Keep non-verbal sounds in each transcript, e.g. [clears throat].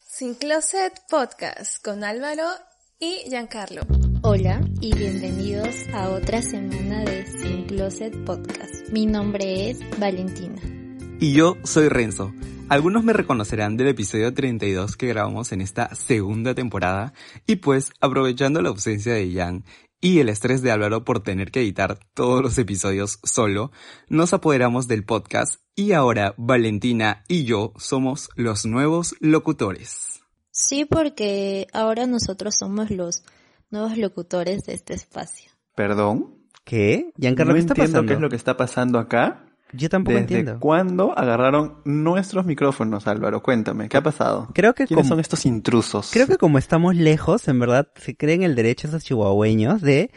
Sin Closet Podcast con Álvaro y Giancarlo. Hola y bienvenidos a otra semana de Sin Closet Podcast. Mi nombre es Valentina. Y yo soy Renzo. Algunos me reconocerán del episodio 32 que grabamos en esta segunda temporada y pues aprovechando la ausencia de Jan y el estrés de Álvaro por tener que editar todos los episodios solo, nos apoderamos del podcast y ahora Valentina y yo somos los nuevos locutores. Sí, porque ahora nosotros somos los nuevos locutores de este espacio. ¿Perdón? ¿Qué? Giancarlo, no ¿qué está entiendo pasando? qué es lo que está pasando acá. Yo tampoco ¿Desde entiendo. cuándo agarraron nuestros micrófonos, Álvaro? Cuéntame, ¿qué ha pasado? Creo que ¿Quiénes como- son estos intrusos? Creo que como estamos lejos, en verdad se creen el derecho esos chihuahueños de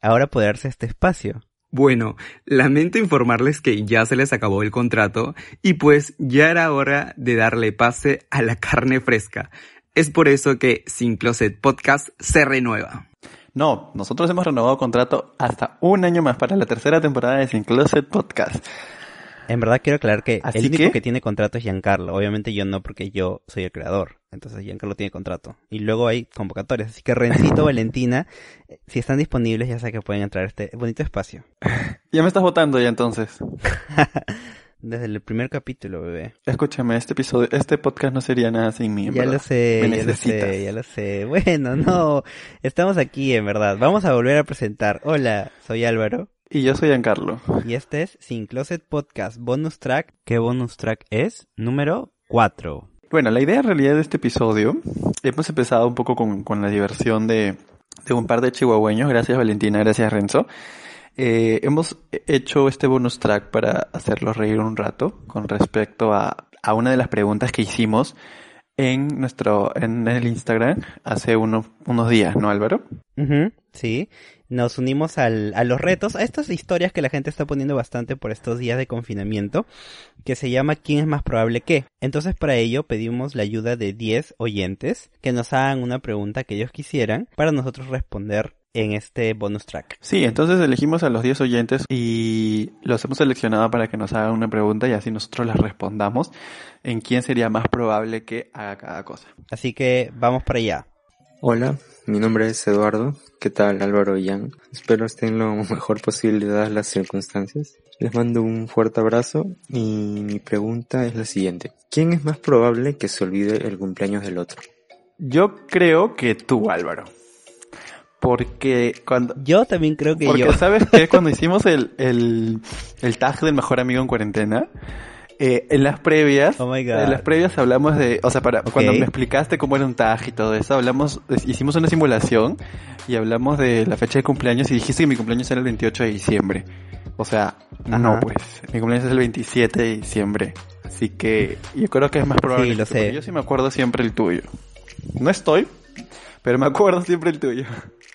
ahora apoderarse de este espacio. Bueno, lamento informarles que ya se les acabó el contrato y pues ya era hora de darle pase a la carne fresca. Es por eso que Sin Closet Podcast se renueva. No, nosotros hemos renovado contrato hasta un año más para la tercera temporada de Sin Closet Podcast. En verdad quiero aclarar que Así el único que- que tiene contrato es Giancarlo. Obviamente yo no porque yo soy el creador. Entonces Giancarlo tiene contrato. Y luego hay convocatorias. Así que Rencito, [laughs] Valentina, si están disponibles ya sé que pueden entrar a este bonito espacio. Ya me estás votando ya entonces. [laughs] Desde el primer capítulo, bebé. Escúchame, este episodio, este podcast no sería nada sin mí. Ya verdad. lo sé, Me ya lo necesitas. sé, ya lo sé. Bueno, no, estamos aquí en verdad. Vamos a volver a presentar. Hola, soy Álvaro. Y yo soy Giancarlo. Y este es Sin Closet Podcast Bonus Track. ¿Qué bonus track es? Número 4. Bueno, la idea en realidad de este episodio, hemos empezado un poco con, con la diversión de, de un par de chihuahueños, gracias Valentina, gracias Renzo. Eh, hemos hecho este bonus track para hacerlos reír un rato con respecto a, a una de las preguntas que hicimos en nuestro, en el Instagram hace uno- unos días, ¿no Álvaro? Sí, nos unimos al, a los retos, a estas historias que la gente está poniendo bastante por estos días de confinamiento, que se llama ¿Quién es más probable que? Entonces para ello pedimos la ayuda de 10 oyentes que nos hagan una pregunta que ellos quisieran para nosotros responder en este bonus track. Sí, entonces elegimos a los 10 oyentes y los hemos seleccionado para que nos hagan una pregunta y así nosotros les respondamos en quién sería más probable que haga cada cosa. Así que vamos para allá. Hola, mi nombre es Eduardo. ¿Qué tal Álvaro y Jan? Espero estén lo mejor posible dadas las circunstancias. Les mando un fuerte abrazo y mi pregunta es la siguiente. ¿Quién es más probable que se olvide el cumpleaños del otro? Yo creo que tú, Álvaro. Porque cuando... Yo también creo que Porque yo. sabes que [laughs] cuando hicimos el, el, el tag del mejor amigo en cuarentena, eh, en las previas, Oh my God. en las previas hablamos de, o sea, para cuando me explicaste cómo era un tag y todo eso, hablamos, hicimos una simulación y hablamos de la fecha de cumpleaños y dijiste que mi cumpleaños era el 28 de diciembre. O sea, no pues, mi cumpleaños es el 27 de diciembre. Así que yo creo que es más probable. Sí, lo sé. Yo sí me acuerdo siempre el tuyo. No estoy, pero me acuerdo siempre el tuyo.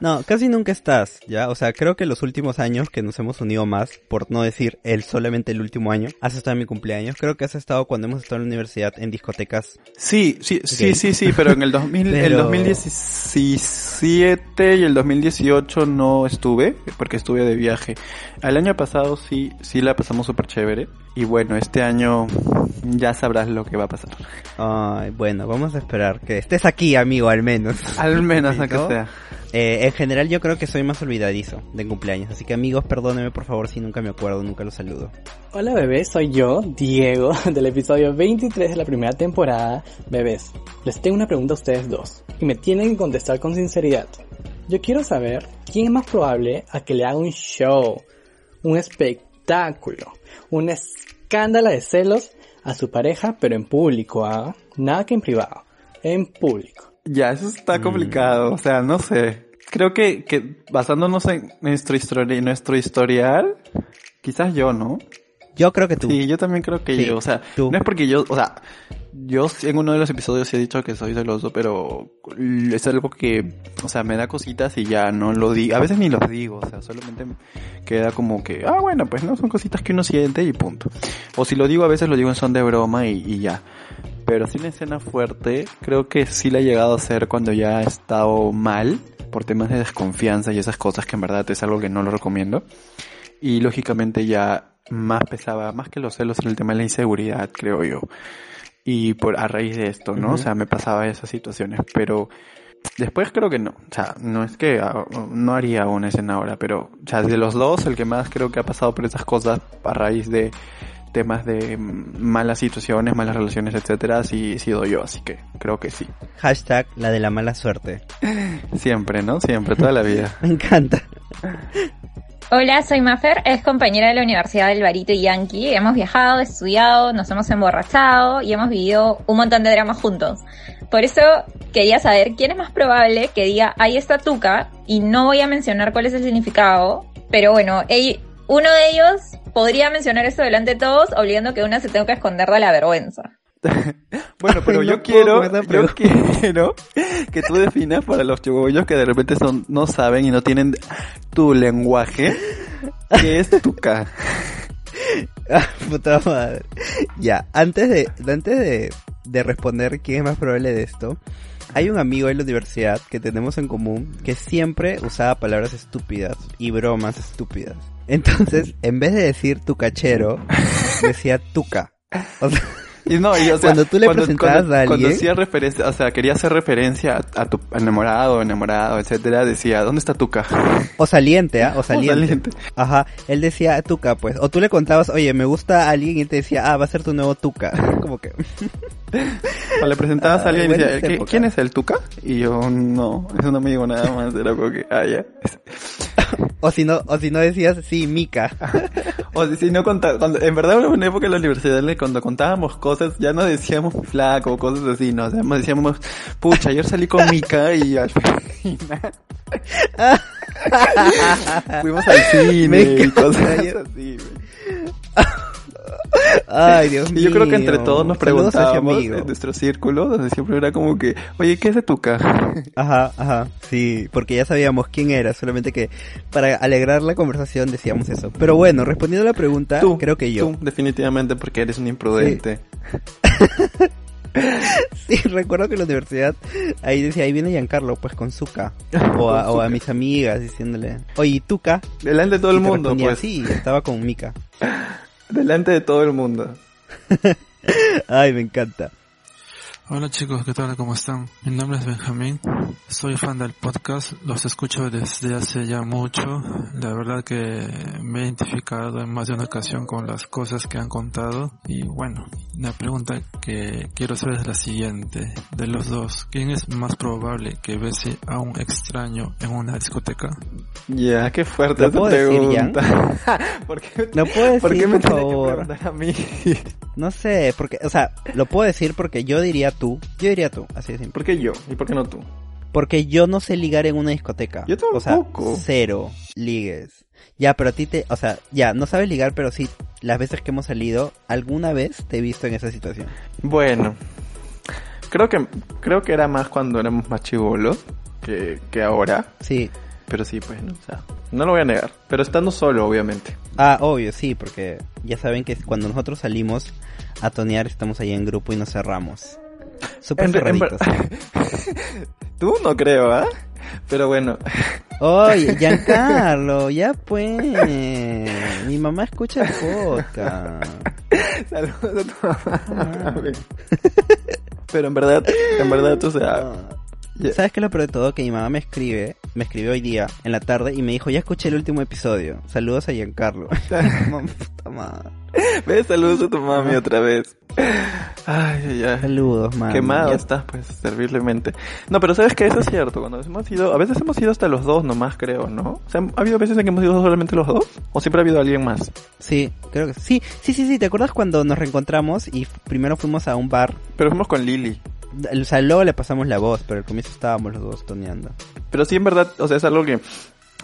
No, casi nunca estás, ¿ya? O sea, creo que los últimos años que nos hemos unido más, por no decir el solamente el último año, has estado en mi cumpleaños. Creo que has estado cuando hemos estado en la universidad en discotecas. Sí, sí, sí, sí, sí, pero en el 2000, el Pero- 2017 y el 2018 no estuve, porque estuve de viaje. El año pasado sí, sí la pasamos súper chévere. Y bueno, este año ya sabrás lo que va a pasar. Ay, bueno, vamos a esperar que estés aquí, amigo, al menos. Al menos, [laughs] ¿No? aunque sea. Eh, en general yo creo que soy más olvidadizo de cumpleaños, así que amigos, perdónenme por favor si nunca me acuerdo, nunca los saludo. Hola bebés, soy yo, Diego, [laughs] del episodio 23 de la primera temporada. Bebés, les tengo una pregunta a ustedes dos, y me tienen que contestar con sinceridad. Yo quiero saber quién es más probable a que le haga un show, un espectáculo, una escándalo de celos a su pareja, pero en público, ¿ah? Nada que en privado, en público. Ya, eso está complicado, o sea, no sé. Creo que, que basándonos en nuestro, histori- nuestro historial, quizás yo, ¿no? Yo creo que tú. Sí, yo también creo que Sí, yo, o sea, tú. no es porque yo, o sea, yo en uno de los episodios he dicho que soy celoso, pero es algo que, o sea, me da cositas y ya no lo digo, a veces ni los digo, o sea, solamente queda como que, ah, bueno, pues no, son cositas que uno siente y punto. O si lo digo a veces lo digo en son de broma y, y ya. Pero sí una escena fuerte, creo que sí la he llegado a hacer cuando ya he estado mal, por temas de desconfianza y esas cosas que en verdad es algo que no lo recomiendo. Y lógicamente ya más pesaba, más que los celos en el tema de la inseguridad, creo yo. Y por a raíz de esto, ¿no? O sea, me pasaba esas situaciones, pero después creo que no. O sea, no es que ah, no haría una escena ahora, pero, o sea, de los dos, el que más creo que ha pasado por esas cosas a raíz de temas de mm, malas situaciones, malas relaciones, etcétera, sí he sido yo, así que creo que sí. Hashtag la de la mala suerte. Siempre, ¿no? Siempre, toda la vida. [laughs] Me encanta. Hola, soy Mafer, es compañera de la Universidad del Barito y Yankee. Hemos viajado, estudiado, nos hemos emborrachado y hemos vivido un montón de dramas juntos. Por eso quería saber quién es más probable que diga, ahí está Tuca, y no voy a mencionar cuál es el significado, pero bueno, uno de ellos podría mencionar esto delante de todos, obligando que una se tenga que esconder de la vergüenza. [laughs] Bueno, pero Ay, yo no quiero, yo quiero que tú definas para los chihuahuillos que de repente son, no saben y no tienen tu lenguaje, que es tuca. [laughs] Ah, Puta madre. Ya, antes de, antes de, de responder quién es más probable de esto, hay un amigo en la universidad que tenemos en común que siempre usaba palabras estúpidas y bromas estúpidas. Entonces, en vez de decir tu cachero, [laughs] decía tuca. O sea, Y no, y o sea, Cuando tú le presentabas cuando, a cuando alguien- hacía referencia, o sea, quería hacer referencia a, a tu enamorado, enamorado, etcétera, decía, ¿dónde está tuca? o saliente, ¿ah? O [laughs] saliente. saliente. Ajá, él decía tuca, pues. O tú le contabas, oye, me gusta alguien y él te decía, ah, va a ser tu nuevo tuca. [laughs] Como que... [laughs] O le presentabas a alguien y decía, ¿qué- épocas. ¿quién es el tuca? Y yo, no, es un amigo nada más, era como que, ah, ya. O si no, o si no decías, sí, Mika. O si, si no conta, cuando, en verdad hubo una época en la universidad en cuando contábamos cosas, ya no decíamos flaco o cosas así, no, decíamos, decíamos, pucha, ayer salí con Mika y al final [laughs] [laughs] fuimos al cine y cosas así. Ay, [laughs] Dios mío. Y yo creo que entre todos nos preguntábamos en nuestro círculo, donde siempre era como que, oye, ¿qué es de Tuca? [laughs] Ajá, ajá, sí, porque ya sabíamos quién era, solamente que para alegrar la conversación decíamos eso. Pero bueno, respondiendo a la pregunta, Tú, creo que yo. Tú, definitivamente, porque eres un imprudente. [laughs] Sí, recuerdo que en la universidad ahí decía, ahí viene Giancarlo, pues con Zuka. O a, o a mis amigas diciéndole, oye, Tuca. Delante de todo el mundo, pues. Sí, estaba con Mika. Delante de todo el mundo. [laughs] Ay, me encanta. Hola chicos, ¿qué tal? ¿Cómo están? Mi nombre es Benjamín, soy fan del podcast, los escucho desde hace ya mucho, la verdad que me he identificado en más de una ocasión con las cosas que han contado y bueno, la pregunta que quiero hacer es la siguiente, de los dos, ¿quién es más probable que bese a un extraño en una discoteca? Ya, qué fuerte ¿Lo puedo decir, pregunta. [laughs] ¿Por qué, ¿Lo puedo ¿por qué decir, me por tiene que favor? preguntar a mí? [laughs] No sé, porque, o sea, lo puedo decir porque yo diría tú. Yo diría tú, así de simple. ¿Por qué yo? ¿Y por qué no tú? Porque yo no sé ligar en una discoteca. Yo O sea, tampoco. cero ligues. Ya, pero a ti te, o sea, ya, no sabes ligar, pero sí, las veces que hemos salido, alguna vez te he visto en esa situación. Bueno, creo que creo que era más cuando éramos más chivolos que, que ahora. Sí. Pero sí, pues, o sea, no lo voy a negar. Pero estando solo, obviamente. Ah, obvio, sí, porque ya saben que cuando nosotros salimos a tonear, estamos ahí en grupo y nos cerramos. Súper en cerraditos. [laughs] Tú no creo, ¿ah? Pero bueno. Oye, [laughs] Giancarlo, ya pues. Mi mamá escucha el podcast. Saludos a tu mamá. Pero en verdad, en verdad, o sea, ya- ¿Sabes qué es lo peor de todo? Que mi mamá me escribe, me escribió hoy día, en la tarde, y me dijo, ya escuché el último episodio. Saludos a Giancarlo. [laughs] [laughs] Puta madre. Ve, saludos a tu mami otra vez. Ay, ay. Saludos, mami. Quemado Ya- estás, pues, servilmente. No, pero sabes que eso es cierto. Cuando hemos ido, a veces hemos ido hasta los dos nomás, creo, ¿no? O sea, ¿ha habido veces en que hemos ido solamente los dos? ¿O siempre ha habido alguien más? Sí, creo que sí. Sí, sí, sí. ¿Te acuerdas cuando nos reencontramos y primero fuimos a un bar? Pero fuimos con Lily. O sea, luego le pasamos la voz, pero al comienzo estábamos los dos toneando. Pero sí, en verdad, o sea, es algo que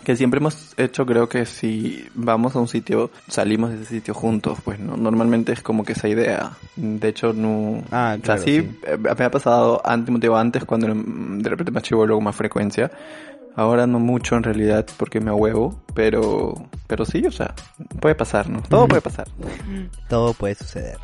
que siempre hemos hecho, creo que si vamos a un sitio, salimos de ese sitio juntos, pues no, normalmente es como que esa idea. De hecho, no, Ah, o sea, claro, sí, sí. eh, me ha pasado antes, motivo antes cuando mm, de repente me chivo luego más frecuencia. Ahora no mucho en realidad porque me huevo, pero, pero sí, o sea, puede pasar, ¿no? Todo puede pasar. Todo puede suceder.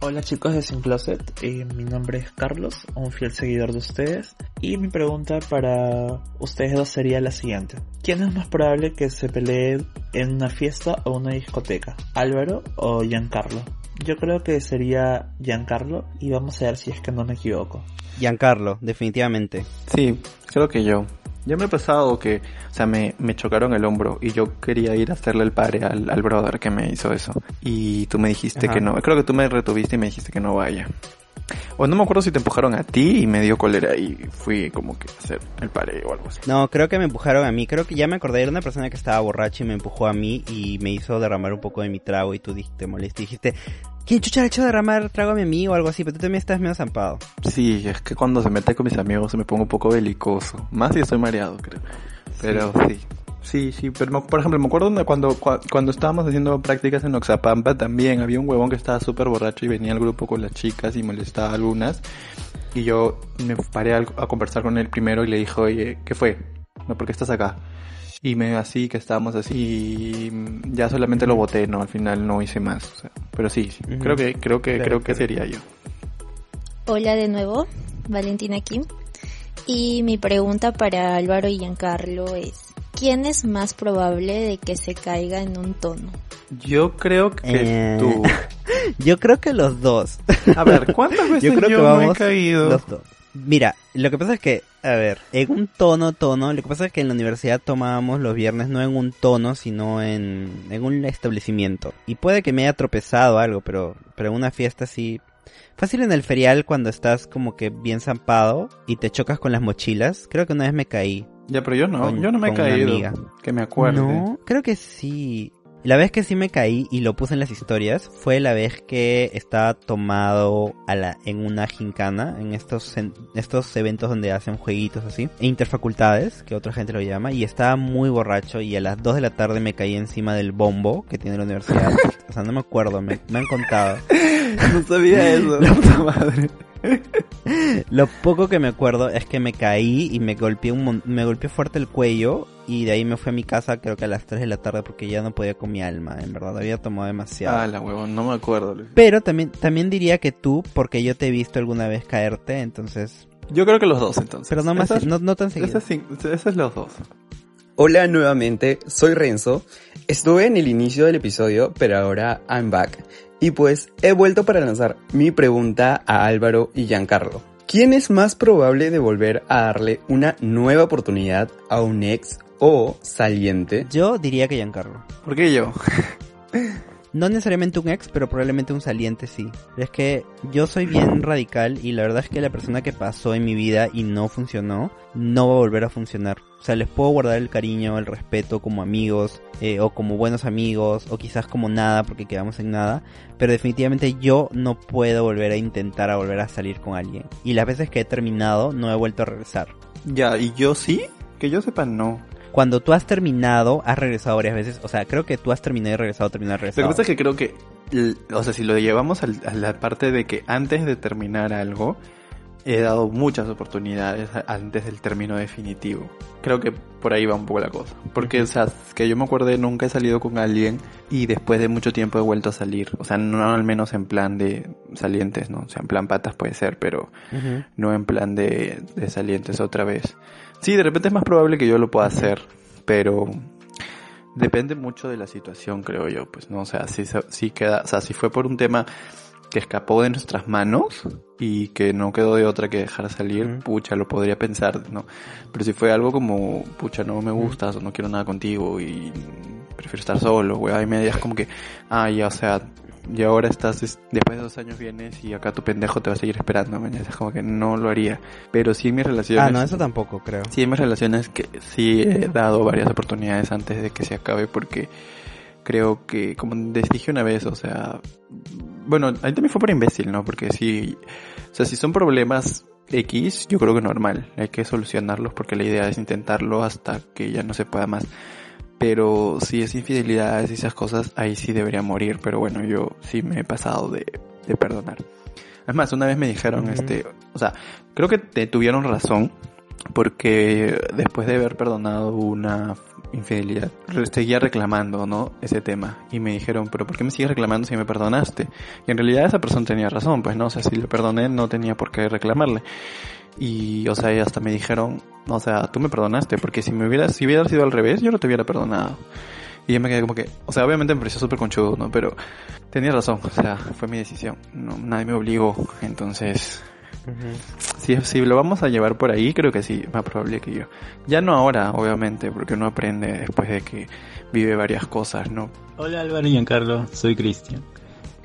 Hola chicos de Sin Closet, eh, mi nombre es Carlos, un fiel seguidor de ustedes y mi pregunta para ustedes dos sería la siguiente. ¿Quién es más probable que se pelee en una fiesta o una discoteca? ¿Álvaro o Giancarlo? Yo creo que sería Giancarlo y vamos a ver si es que no me equivoco. Giancarlo, definitivamente. Sí, creo que yo. Ya me ha pasado que, o sea, me, me chocaron el hombro y yo quería ir a hacerle el padre al, al brother que me hizo eso. Y tú me dijiste Ajá. que no. Creo que tú me retuviste y me dijiste que no vaya. O no me acuerdo si te empujaron a ti y me dio cólera y fui como que a hacer el padre o algo así. No, creo que me empujaron a mí. Creo que ya me acordé. Era una persona que estaba borracha y me empujó a mí y me hizo derramar un poco de mi trago. Y tú dijiste, te molesté. Dijiste, ¿quién chucha le ha hecho derramar trago a mi amigo o algo así? Pero tú también estás medio zampado. Sí, es que cuando se mete con mis amigos me pongo un poco belicoso. Más si estoy mareado, creo. Pero sí. Sí, sí, pero me- por ejemplo, me acuerdo cuando, cua- cuando estábamos haciendo prácticas en Oxapampa también había un huevón que estaba súper borracho y venía al grupo con las chicas y molestaba a algunas. Y yo me paré a, a conversar con él primero y le dije, oye, ¿qué fue? No, ¿por qué estás acá? Y me así, que estábamos así, y ya solamente lo boté, ¿no? Al final no hice más. o sea, pero sí, sí, Ujú. creo que, creo que, Claro, creo que claro. sería yo. Hola de nuevo, Valentina Kim. Y mi pregunta para Álvaro y Giancarlo es, ¿quién es más probable de que se caiga en un tono? Yo creo que Eh, tú. [laughs] Yo creo que los dos. A ver, ¿cuántas [laughs] veces Yo yo, creo que no he caído? los dos. Mira, lo que pasa es que, a ver, en un tono, tono, lo que pasa es que en la universidad tomábamos los viernes no en un tono, sino en, en un establecimiento. Y puede que me haya tropezado algo, pero, pero en una fiesta sí. Fácil en el ferial cuando estás como que bien zampado y te chocas con las mochilas. Creo que una vez me caí. Ya, pero yo no, Con- yo no me he caído. amiga. Que me acuerde. No, creo que sí. La vez que sí me caí y lo puse en las historias fue la vez que estaba tomado a la, en una gincana, en estos, en estos eventos donde hacen jueguitos así, e interfacultades, que otra gente lo llama, y estaba muy borracho y a las 2 de la tarde me caí encima del bombo que tiene la universidad. [laughs] o sea, no me acuerdo, me, me han contado. [laughs] No sabía eso. La puta madre. [laughs] Lo poco que me acuerdo es que me caí y me golpeé un mon- me golpeé fuerte el cuello y de ahí me fui a mi casa creo que a las 3 de la tarde porque ya no podía con mi alma, en verdad, había tomado demasiado. Ah, la huevón, no me acuerdo. Luis. Pero también también diría que tú porque yo te he visto alguna vez caerte, entonces, Yo creo que los dos entonces. pero no más Esas- no, no tan seguido. Esos los dos. Hola nuevamente, soy Renzo. Estuve en el inicio del episodio, pero ahora I'm back. Y pues he vuelto para lanzar mi pregunta a Álvaro y Giancarlo. ¿Quién es más probable de volver a darle una nueva oportunidad a un ex o saliente? Yo diría que Giancarlo. ¿Por qué yo? No necesariamente un ex, pero probablemente un saliente sí. Es que yo soy bien radical y la verdad es que la persona que pasó en mi vida y no funcionó, no va a volver a funcionar. O sea, les puedo guardar el cariño, el respeto como amigos, eh, o como buenos amigos, o quizás como nada porque quedamos en nada. Pero definitivamente yo no puedo volver a intentar a volver a salir con alguien. Y las veces que he terminado, no he vuelto a regresar. Ya, ¿y yo sí? Que yo sepa, no. Cuando tú has terminado, has regresado varias veces. O sea, creo que tú has terminado y regresado, terminado y Lo que regresado. pasa es que creo que, o sea, si lo llevamos a la parte de que antes de terminar algo, he dado muchas oportunidades antes del término definitivo. Creo que por ahí va un poco la cosa. Porque, o sea, que yo me acuerde, nunca he salido con alguien y después de mucho tiempo he vuelto a salir. O sea, no al menos en plan de salientes, ¿no? O sea, en plan patas puede ser, pero no en plan de, de salientes otra vez. Sí, de repente es más probable que yo lo pueda hacer, pero depende mucho de la situación, creo yo, pues no, o sea, si, se- si queda, o sea, si fue por un tema que escapó de nuestras manos y que no quedó de otra que dejar salir, Ujú. pucha, lo podría pensar, ¿no? Pero si fue algo como, pucha, no me gustas o no quiero nada contigo y prefiero estar solo, weá, y media es como que, ah, ya, o sea, y ahora estás, es- después de dos años vienes y acá tu pendejo te va a seguir esperando, mañana es como que no lo haría. Pero sí en mis relaciones... Ah, no, eso tampoco creo. Sí, en mis relaciones que sí he dado varias oportunidades antes de que se acabe porque creo que, como les dije una vez, o sea, bueno, ahí también fue por imbécil, ¿no? Porque sí, o sea, si son problemas X, yo creo que normal. Hay que solucionarlos porque la idea es intentarlo hasta que ya no se pueda más. Pero si es infidelidad y esas cosas, ahí sí debería morir. Pero bueno, yo sí me he pasado de, de perdonar. Es más, una vez me dijeron, este, o sea, creo que te tuvieron razón porque después de haber perdonado una infidelidad, seguía reclamando, ¿no? Ese tema. Y me dijeron, pero ¿por qué me sigues reclamando si me perdonaste? Y en realidad esa persona tenía razón, pues no, o sea, si le perdoné no tenía por qué reclamarle. Y, o sea, hasta me dijeron, o sea, tú me perdonaste, porque si me hubieras, si hubiera sido al revés, yo no te hubiera perdonado. Y yo me quedé como que, o sea, obviamente me pareció súper conchudo, ¿no? Pero tenía razón, o sea, fue mi decisión. No, nadie me obligó, entonces si, si lo vamos a llevar por ahí, creo que sí, más probable que yo. Ya no ahora, obviamente, porque uno aprende después de que vive varias cosas, ¿no? Hola Álvaro y Giancarlo, soy Cristian.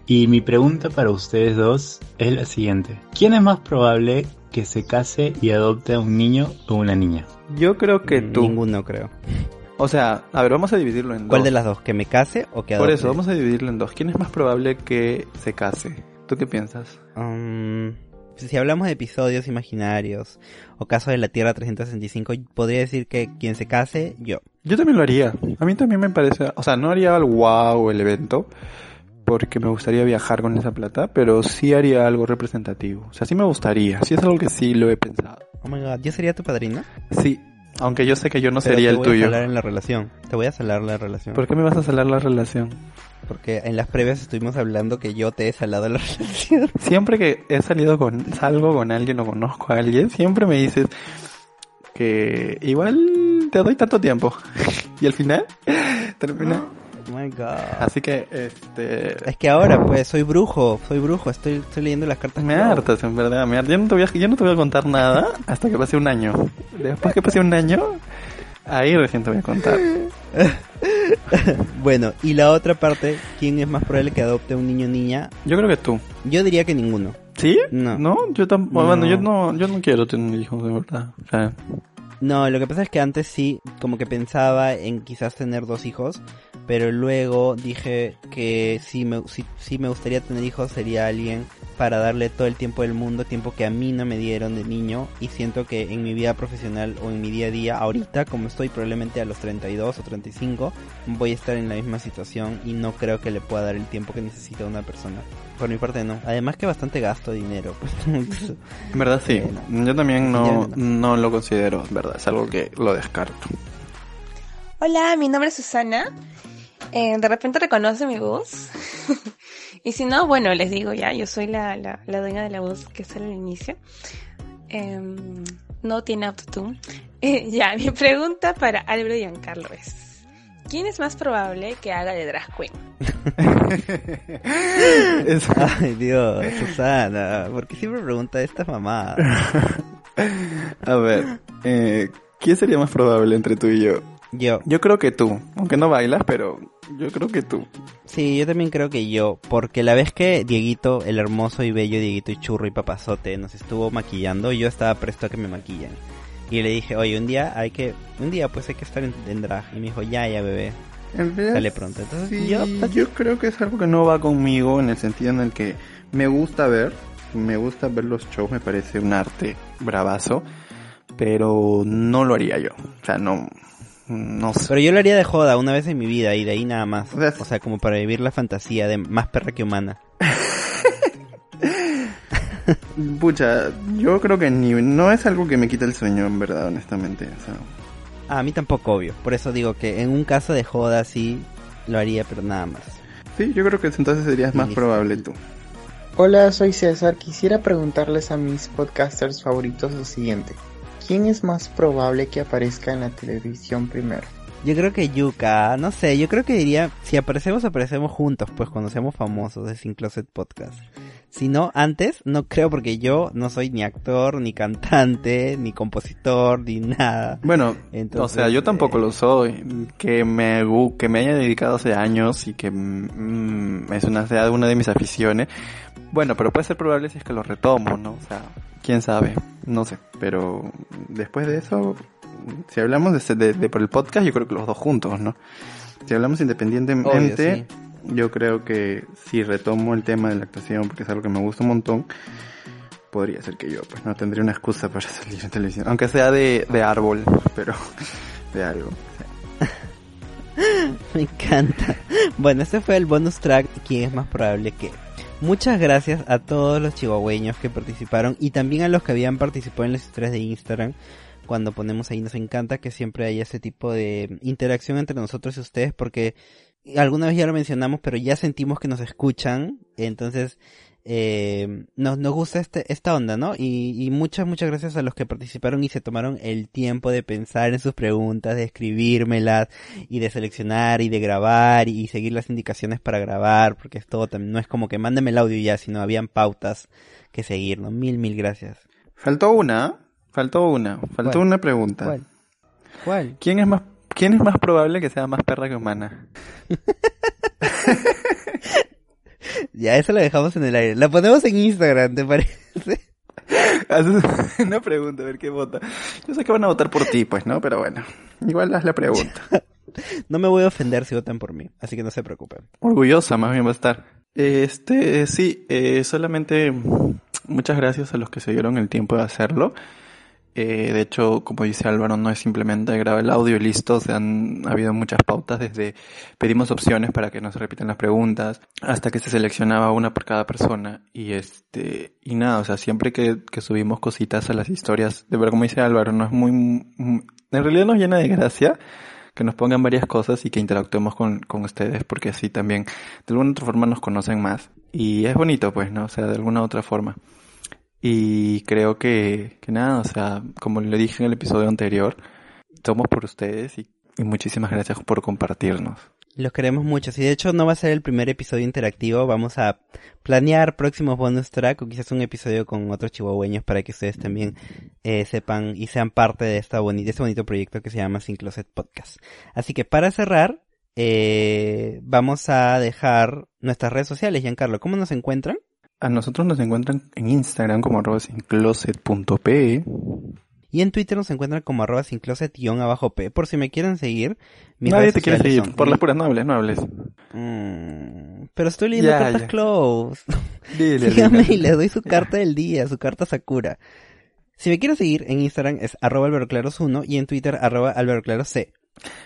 Y mi pregunta para ustedes dos es la siguiente. ¿Quién es más probable que se case y adopte a un niño o una niña? Yo creo que tú. Ninguno creo. O sea, a ver, vamos a dividirlo en dos. ¿Cuál de las dos? ¿Que me case o que adopte? Por eso, vamos a dividirlo en dos. ¿Quién es más probable que se case? ¿Tú qué piensas? Um, si hablamos de episodios imaginarios o casos de la Tierra 365, podría decir que quien se case, yo. Yo también lo haría. A mí también me parece, o sea, no haría el wow el evento, porque me gustaría viajar con esa plata, pero sí haría algo representativo. O sea, sí me gustaría, sí es algo que sí lo he pensado. Oh my god, ¿yo sería tu padrina? Sí, aunque yo sé que yo no sería el tuyo. Te voy a salar en la relación. Te voy a salar la relación. ¿Por qué me vas a salar la relación? Porque en las previas estuvimos hablando que yo te he salado la [laughs] relación. Siempre que he salido con, salgo con alguien o conozco a alguien, siempre me dices que igual te doy tanto tiempo. [laughs] y al final termina. My god. Así que, este. Es que ahora, pues, soy brujo, soy brujo, estoy, estoy leyendo las cartas. Me hartas, en verdad, me hartas. Yo no, te voy a, yo no te voy a contar nada hasta que pase un año. Después que pase un año, ahí recién te voy a contar. [laughs] bueno, y la otra parte, ¿quién es más probable que adopte un niño o niña? Yo creo que tú. Yo diría que ninguno. ¿Sí? No. No, yo tampoco. Bueno, yo no, yo no quiero tener hijos, de verdad. O sea, no, lo que pasa es que antes sí, como que pensaba en quizás tener dos hijos, pero luego dije que si me, si, si me gustaría tener hijos sería alguien para darle todo el tiempo del mundo, tiempo que a mí no me dieron de niño y siento que en mi vida profesional o en mi día a día, ahorita como estoy probablemente a los 32 o 35, voy a estar en la misma situación y no creo que le pueda dar el tiempo que necesita una persona. Por mi parte no. Además que bastante gasto dinero. [laughs] en verdad sí. Yo también no, no lo considero, verdad. Es algo que lo descarto. Hola, mi nombre es Susana. Eh, de repente reconoce mi voz. [laughs] y si no, bueno, les digo ya, yo soy la, la, la dueña de la voz que sale al inicio. Em, no tiene autotune. [laughs] Eh, ya, mi pregunta para Álvaro y Giancarlo es: ¿Quién es más probable que haga de drag queen? [laughs] Ay, Dios, Susana, ¿por qué siempre pregunta esta mamá? A ver, eh, ¿quién sería más probable entre tú y yo? Yo. Yo creo que tú, aunque no bailas, pero yo creo que tú. Sí, yo también creo que yo, porque la vez que Dieguito, el hermoso y bello Dieguito y churro y papazote nos estuvo maquillando, yo estaba presto a que me maquillen. Y le dije, oye, un día hay que, un día pues hay que estar en, drag. Y me dijo, ya, ya, bebé. Sale pronto. Entonces, sí, yo, yo creo que es algo que no va conmigo en el sentido en el que me gusta ver, me gusta ver los shows, me parece un arte bravazo, pero no lo haría yo. O sea, no, no sé. Pero yo lo haría de joda una vez en mi vida y de ahí nada más. O sea, como para vivir la fantasía de más perra que humana. [laughs] Pucha, yo creo que ni, no es algo que me quita el sueño, en verdad, honestamente. O sea. Ah, a mí tampoco, obvio. Por eso digo que en un caso de joda sí lo haría, pero nada más. Sí, yo creo que entonces serías más probable tú. Hola, soy César. Quisiera preguntarles a mis podcasters favoritos lo siguiente. ¿Quién es más probable que aparezca en la televisión primero? Yo creo que Yuka, no sé, yo creo que diría, si aparecemos, aparecemos juntos, pues cuando seamos famosos de Sin Closet Podcast. Si no, antes, no creo porque yo no soy ni actor, ni cantante, ni compositor, ni nada. Bueno, o sea, yo tampoco lo soy. Que me, que me haya dedicado hace años y que mm, es una, sea una de mis aficiones. Bueno, pero puede ser probable si es que lo retomo, ¿no? O sea, quién sabe, no sé. Pero después de eso, si hablamos de, de, por el podcast, yo creo que los dos juntos, ¿no? Si hablamos independientemente, yo creo que si retomo el tema de la actuación, porque es algo que me gusta un montón, podría ser que yo, pues no tendría una excusa para [laughs] salir en televisión. Aunque sea de, de árbol, pero de algo. [laughs] Me encanta. Bueno, este fue el bonus track. ¿Quién es más probable que? Muchas gracias a todos los chihuahueños que participaron y también a los que habían participado en las historias de Instagram. Cuando ponemos ahí nos encanta que siempre haya ese tipo de interacción entre nosotros y ustedes porque alguna vez ya lo mencionamos pero ya sentimos que nos escuchan. Entonces eh, nos, nos gusta este, esta onda, ¿no? Y, y muchas, muchas gracias a los que participaron y se tomaron el tiempo de pensar en sus preguntas, de escribírmelas y de seleccionar y de grabar y seguir las indicaciones para grabar, porque esto también no es como que mándeme el audio ya, sino habían pautas que seguir, ¿no? Mil, mil gracias. Faltó una, faltó una, faltó ¿Cuál? una pregunta. ¿Cuál? ¿Cuál? ¿Quién es más, quién es más probable que sea más perra que humana? [laughs] Ya, eso lo dejamos en el aire. La ponemos en Instagram, ¿te parece? [laughs] Haces una pregunta, a ver qué vota. Yo sé que van a votar por ti, pues, ¿no? Pero bueno, igual haz la pregunta. [laughs] No me voy a ofender si votan por mí, así que no se preocupen. Orgullosa, más bien va a estar. Este, sí, eh, solamente muchas gracias a los que se dieron el tiempo de hacerlo. Eh, de hecho, como dice Álvaro, no es simplemente grabar el audio y listo. Se han ha habido muchas pautas desde pedimos opciones para que no se repitan las preguntas hasta que se seleccionaba una por cada persona y este y nada, o sea, siempre que, subimos cositas a las historias, de verdad como dice Álvaro, no es muy, en realidad nos llena de gracia que nos pongan varias cosas y que interactuemos con, con ustedes porque así también de alguna otra forma nos conocen más y es bonito pues, ¿no? O sea, de alguna otra forma. Y creo que, que nada, o sea, como le dije en el episodio anterior, somos por ustedes y, y muchísimas gracias por compartirnos. Los queremos mucho. Si de hecho no va a ser el primer episodio interactivo, vamos a planear próximos bonus track o quizás un episodio con otros chihuahueños para que ustedes también eh, sepan y sean parte de, esta boni de este bonito proyecto que se llama Sin Closet Podcast. Así que para cerrar, eh, vamos a dejar nuestras redes sociales. Giancarlo, ¿cómo nos encuentran? A nosotros nos encuentran en Instagram como arroba sincloset.pe y en Twitter nos encuentran como arroba sincloset-p. Por si me quieren seguir. mis Nadie redes te quiere seguir, son- por las puras no hables, no hables. Mm, pero estoy leyendo Ya, cartas ya. close. [laughs] Dile, [laughs] Síganme dile. y les doy su carta del día, su carta Sakura. Si me quieren seguir en Instagram es arroba alberoclaros1 y en Twitter arroba alberoclaros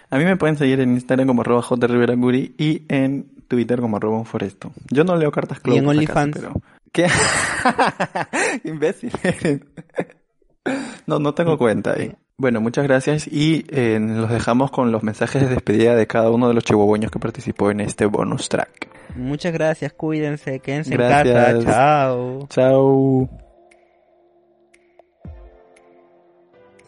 A mí me pueden seguir en Instagram como arroba jriveraguri y en Twitter como arroba unforesto. Yo no leo cartas Y en OnlyFans. pero... ¿Qué? [laughs] Imbécil eres. No, no tengo cuenta ahí. Bueno, muchas gracias y eh, los dejamos con los mensajes de despedida de cada uno de los chihuahueños que participó en este bonus track. Muchas gracias, cuídense, quédense Gracias. en casa, chao. Chao.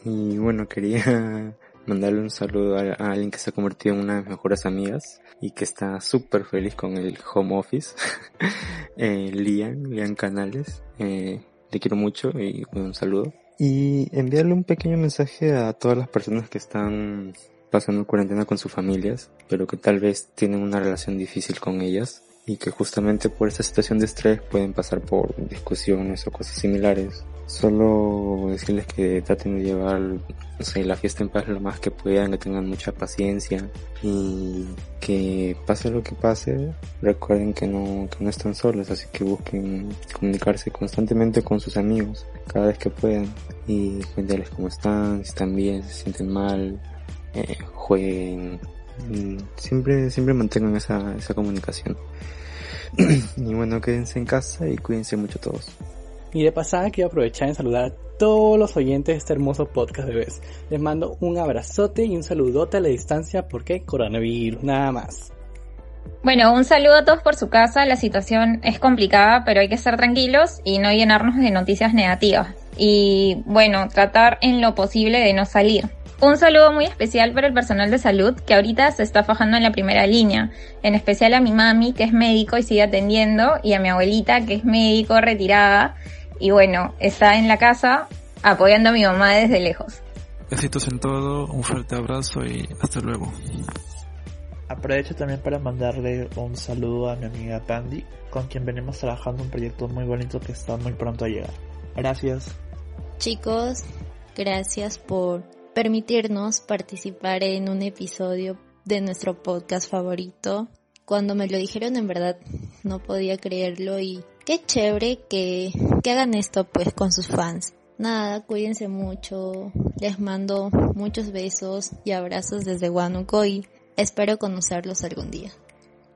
Y bueno, quería mandarle un saludo a, a alguien que se ha convertido en una de mis mejores amigas y que está súper feliz con el home office. [laughs] eh, Lian, Lian Canales. Eh, le quiero mucho y un saludo. Y enviarle un pequeño mensaje a todas las personas que están pasando cuarentena con sus familias, pero que tal vez tienen una relación difícil con ellas y que justamente por esa situación de estrés pueden pasar por discusiones o cosas similares. Solo decirles que traten de llevar, no sé, la fiesta en paz lo más que puedan, que tengan mucha paciencia y que pase lo que pase, recuerden que no, que no están solos, así que busquen comunicarse constantemente con sus amigos cada vez que puedan y cuéntenles cómo están, si están bien, si se sienten mal, eh, jueguen, mm, siempre, siempre mantengan esa, esa comunicación. [clears throat] y bueno, quédense en casa y cuídense mucho todos. Y de pasada quiero aprovechar en saludar a todos los oyentes de este hermoso podcast de vez. Les mando un abrazote y un saludote a la distancia porque coronavirus, nada más. Bueno, un saludo a todos por su casa. La situación es complicada, pero hay que estar tranquilos y no llenarnos de noticias negativas. Y bueno, tratar en lo posible de no salir. Un saludo muy especial para el personal de salud que ahorita se está fajando en la primera línea. En especial a mi mami, que es médico y sigue atendiendo, y a mi abuelita, que es médico retirada. Y bueno, está en la casa apoyando a mi mamá desde lejos. Besitos en todo, un fuerte abrazo y hasta luego. Aprovecho también para mandarle un saludo a mi amiga Pandy, con quien venimos trabajando un proyecto muy bonito que está muy pronto a llegar. Gracias. Chicos, gracias por permitirnos participar en un episodio de nuestro podcast favorito. Cuando me lo dijeron en verdad no podía creerlo y qué chévere que, que hagan esto pues con sus fans. Nada, cuídense mucho. Les mando muchos besos y abrazos desde Huánuco y espero conocerlos algún día.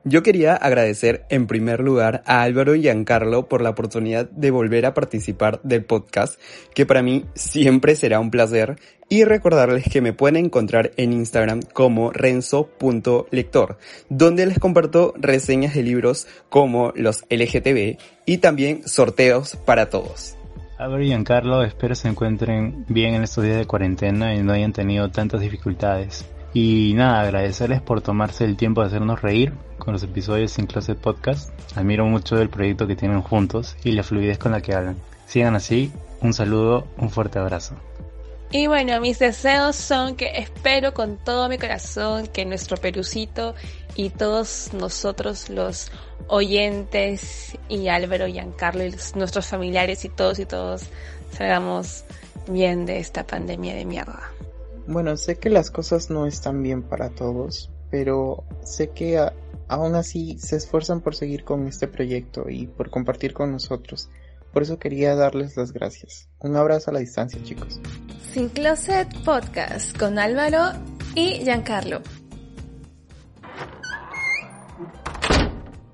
Yo quería agradecer en primer lugar a Álvaro y Giancarlo por la oportunidad de volver a participar del podcast, que para mí siempre será un placer, y recordarles que me pueden encontrar en Instagram como renzo.lector, donde les comparto reseñas de libros como los LGTB y también sorteos para todos. Álvaro y Giancarlo, espero se encuentren bien en estos días de cuarentena y no hayan tenido tantas dificultades. Y nada, agradecerles por tomarse el tiempo de hacernos reír con los episodios Sin Closet Podcast. Admiro mucho el proyecto que tienen juntos y la fluidez con la que hablan. Sigan así, un saludo, un fuerte abrazo. Y bueno, mis deseos son que espero con todo mi corazón que nuestro Perucito y todos nosotros los oyentes y Álvaro y Giancarlo y nuestros familiares y todos y todos salgamos bien de esta pandemia de mierda. Bueno, sé que las cosas no están bien para todos, pero sé que a, aún así se esfuerzan por seguir con este proyecto y por compartir con nosotros. Por eso quería darles las gracias. Un abrazo a la distancia, chicos. Sin Closet Podcast con Álvaro y Giancarlo.